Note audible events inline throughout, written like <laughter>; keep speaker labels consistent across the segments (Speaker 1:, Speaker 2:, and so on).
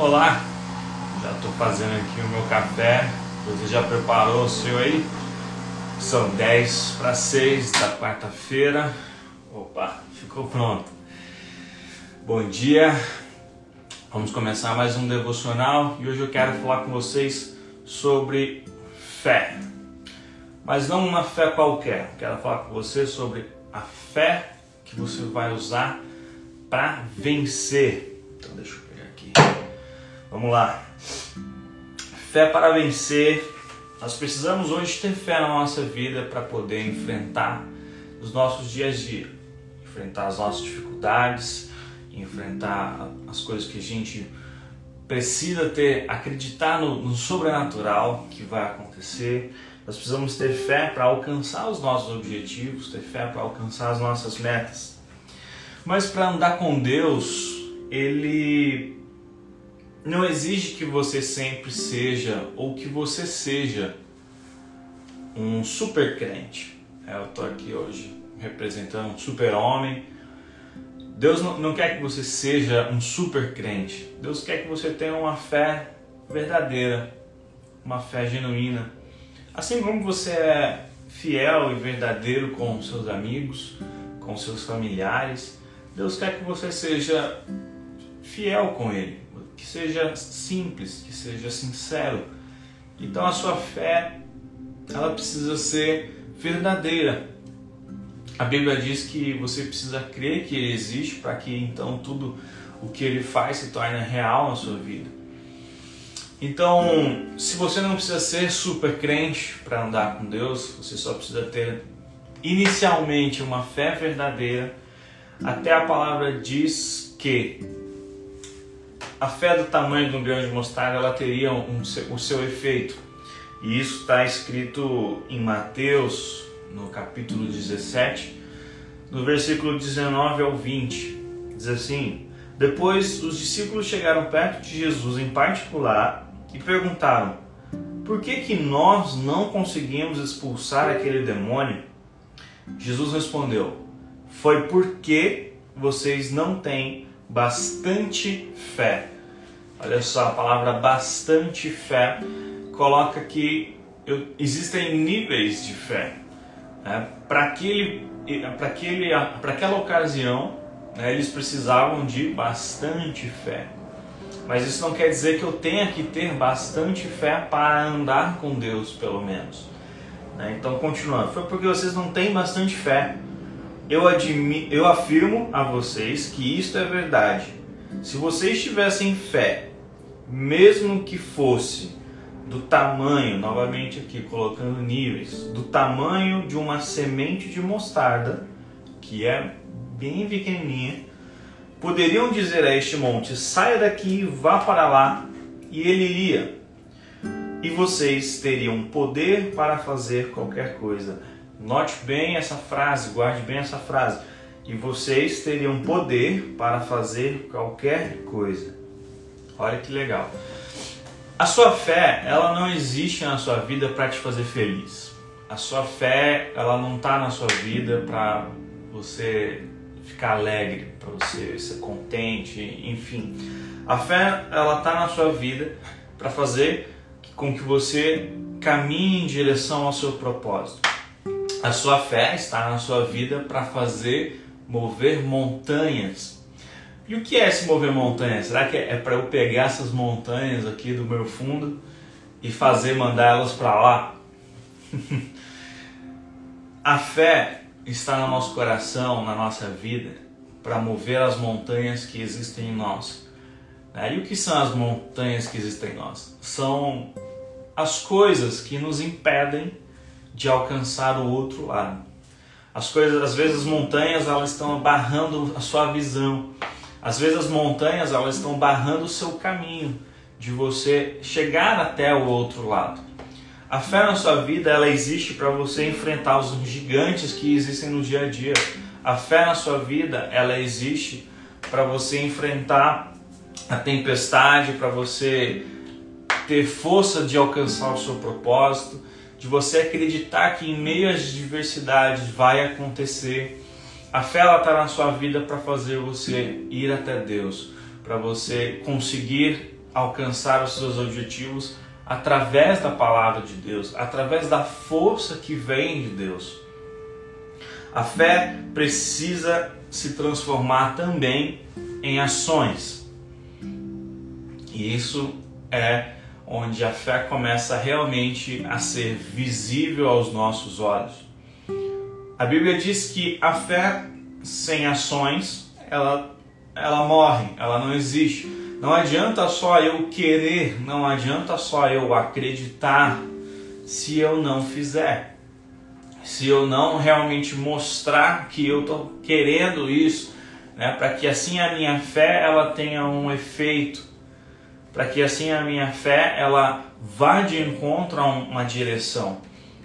Speaker 1: Olá, já estou fazendo aqui o meu café. Você já preparou o seu aí? São 10 para 6 da quarta-feira. Opa, ficou pronto. Bom dia, vamos começar mais um devocional e hoje eu quero falar com vocês sobre fé. Mas não uma fé qualquer, quero falar com você sobre a fé que você vai usar para vencer. Então deixa eu pegar aqui. Vamos lá. Fé para vencer. Nós precisamos hoje ter fé na nossa vida para poder enfrentar os nossos dias a dia, enfrentar as nossas dificuldades, enfrentar as coisas que a gente precisa ter, acreditar no, no sobrenatural que vai acontecer. Nós precisamos ter fé para alcançar os nossos objetivos, ter fé para alcançar as nossas metas. Mas para andar com Deus, ele não exige que você sempre seja ou que você seja um super crente. É, eu estou aqui hoje representando um super homem. Deus não quer que você seja um super crente. Deus quer que você tenha uma fé verdadeira, uma fé genuína. Assim como você é fiel e verdadeiro com seus amigos, com seus familiares, Deus quer que você seja fiel com Ele, que seja simples, que seja sincero. Então a sua fé, ela precisa ser verdadeira. A Bíblia diz que você precisa crer que Ele existe para que então tudo o que Ele faz se torne real na sua vida. Então, se você não precisa ser super crente para andar com Deus, você só precisa ter inicialmente uma fé verdadeira. Até a palavra diz que a fé do tamanho de um grão de mostarda ela teria um, o seu efeito. E isso está escrito em Mateus, no capítulo 17, no versículo 19 ao 20. Diz assim: Depois os discípulos chegaram perto de Jesus em particular e perguntaram: Por que que nós não conseguimos expulsar aquele demônio? Jesus respondeu: Foi porque vocês não têm bastante fé. Olha só, a palavra bastante fé coloca que eu, existem níveis de fé. Né? Para aquele, aquele, aquela ocasião, né, eles precisavam de bastante fé. Mas isso não quer dizer que eu tenha que ter bastante fé para andar com Deus, pelo menos. Né? Então, continuando, foi porque vocês não têm bastante fé eu, admi, eu afirmo a vocês que isto é verdade. Se vocês tivessem fé, mesmo que fosse do tamanho, novamente aqui colocando níveis, do tamanho de uma semente de mostarda, que é bem pequenininha, poderiam dizer a este monte: saia daqui, vá para lá, e ele iria. E vocês teriam poder para fazer qualquer coisa. Note bem essa frase, guarde bem essa frase. E vocês teriam poder para fazer qualquer coisa. Olha que legal. A sua fé, ela não existe na sua vida para te fazer feliz. A sua fé, ela não está na sua vida para você ficar alegre, para você ser contente, enfim. A fé, ela está na sua vida para fazer com que você caminhe em direção ao seu propósito. A sua fé está na sua vida para fazer mover montanhas. E o que é esse mover montanhas? Será que é para eu pegar essas montanhas aqui do meu fundo e fazer mandar elas para lá? <laughs> a fé está no nosso coração, na nossa vida, para mover as montanhas que existem em nós. Né? E o que são as montanhas que existem em nós? São as coisas que nos impedem de alcançar o outro lado. As coisas, às vezes as montanhas elas estão barrando a sua visão. Às vezes as montanhas elas estão barrando o seu caminho de você chegar até o outro lado. A fé na sua vida ela existe para você enfrentar os gigantes que existem no dia a dia. A fé na sua vida ela existe para você enfrentar a tempestade, para você ter força de alcançar o seu propósito, de você acreditar que em meio às diversidades vai acontecer. A fé ela está na sua vida para fazer você ir até Deus, para você conseguir alcançar os seus objetivos através da palavra de Deus, através da força que vem de Deus. A fé precisa se transformar também em ações. E isso é onde a fé começa realmente a ser visível aos nossos olhos. A Bíblia diz que a fé sem ações, ela, ela morre, ela não existe. Não adianta só eu querer, não adianta só eu acreditar se eu não fizer. Se eu não realmente mostrar que eu estou querendo isso, né, para que assim a minha fé ela tenha um efeito, para que assim a minha fé ela vá de encontro a uma direção.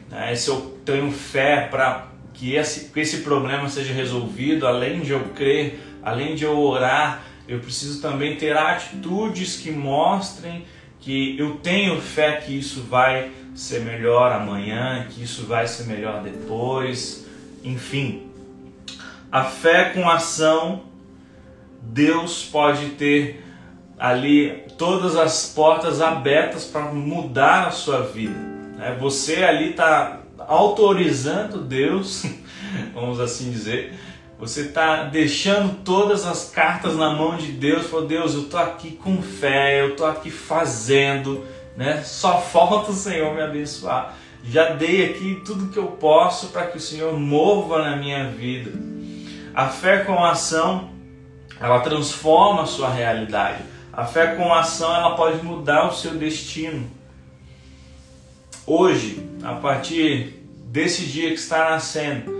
Speaker 1: Né? Se eu tenho fé para que esse, que esse problema seja resolvido, além de eu crer, além de eu orar, eu preciso também ter atitudes que mostrem que eu tenho fé que isso vai ser melhor amanhã, que isso vai ser melhor depois, enfim. A fé com ação, Deus pode ter ali todas as portas abertas para mudar a sua vida. Né? Você ali está autorizando Deus, <laughs> vamos assim dizer, você está deixando todas as cartas na mão de Deus. Falou, Deus, eu estou aqui com fé, eu estou aqui fazendo, né? Só <laughs> falta o Senhor me abençoar. Já dei aqui tudo que eu posso para que o Senhor mova na minha vida. A fé com a ação, ela transforma a sua realidade. A fé com a ação, ela pode mudar o seu destino. Hoje, a partir desse dia que está nascendo,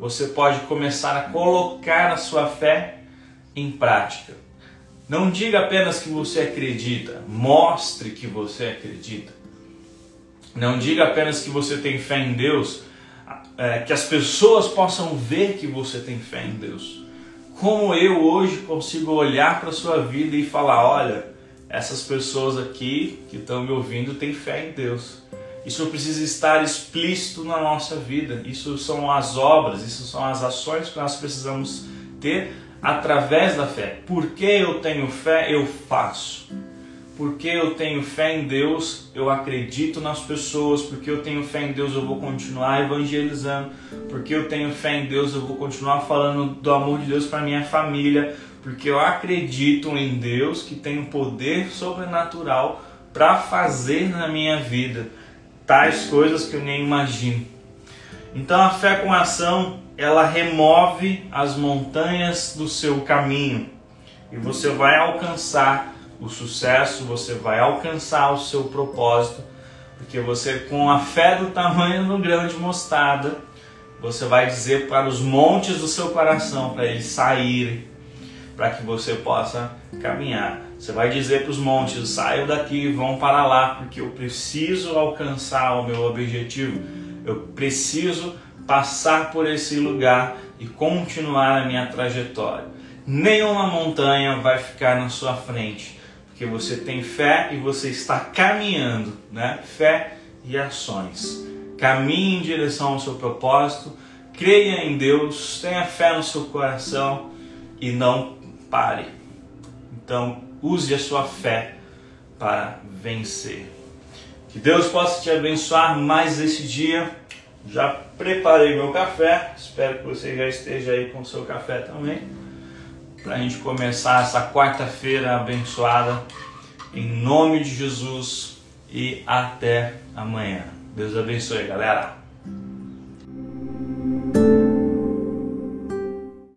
Speaker 1: você pode começar a colocar a sua fé em prática. Não diga apenas que você acredita, mostre que você acredita. Não diga apenas que você tem fé em Deus, é, que as pessoas possam ver que você tem fé em Deus. Como eu hoje consigo olhar para a sua vida e falar: olha, essas pessoas aqui que estão me ouvindo têm fé em Deus. Isso precisa estar explícito na nossa vida. Isso são as obras, isso são as ações que nós precisamos ter através da fé. Porque eu tenho fé, eu faço. Porque eu tenho fé em Deus, eu acredito nas pessoas. Porque eu tenho fé em Deus, eu vou continuar evangelizando. Porque eu tenho fé em Deus, eu vou continuar falando do amor de Deus para minha família. Porque eu acredito em Deus que tem um poder sobrenatural para fazer na minha vida tais coisas que eu nem imagino. Então a fé com ação, ela remove as montanhas do seu caminho e você vai alcançar o sucesso, você vai alcançar o seu propósito, porque você com a fé do tamanho do grão de mostarda, você vai dizer para os montes do seu coração para eles saírem, para que você possa caminhar. Você vai dizer para os montes: saiam daqui, vão para lá, porque eu preciso alcançar o meu objetivo. Eu preciso passar por esse lugar e continuar a minha trajetória. Nenhuma montanha vai ficar na sua frente, porque você tem fé e você está caminhando, né? Fé e ações. Caminhe em direção ao seu propósito, creia em Deus, tenha fé no seu coração e não pare. Então, use a sua fé para vencer. Que Deus possa te abençoar mais esse dia. Já preparei meu café, espero que você já esteja aí com o seu café também, para a gente começar essa quarta-feira abençoada, em nome de Jesus e até amanhã. Deus abençoe, galera.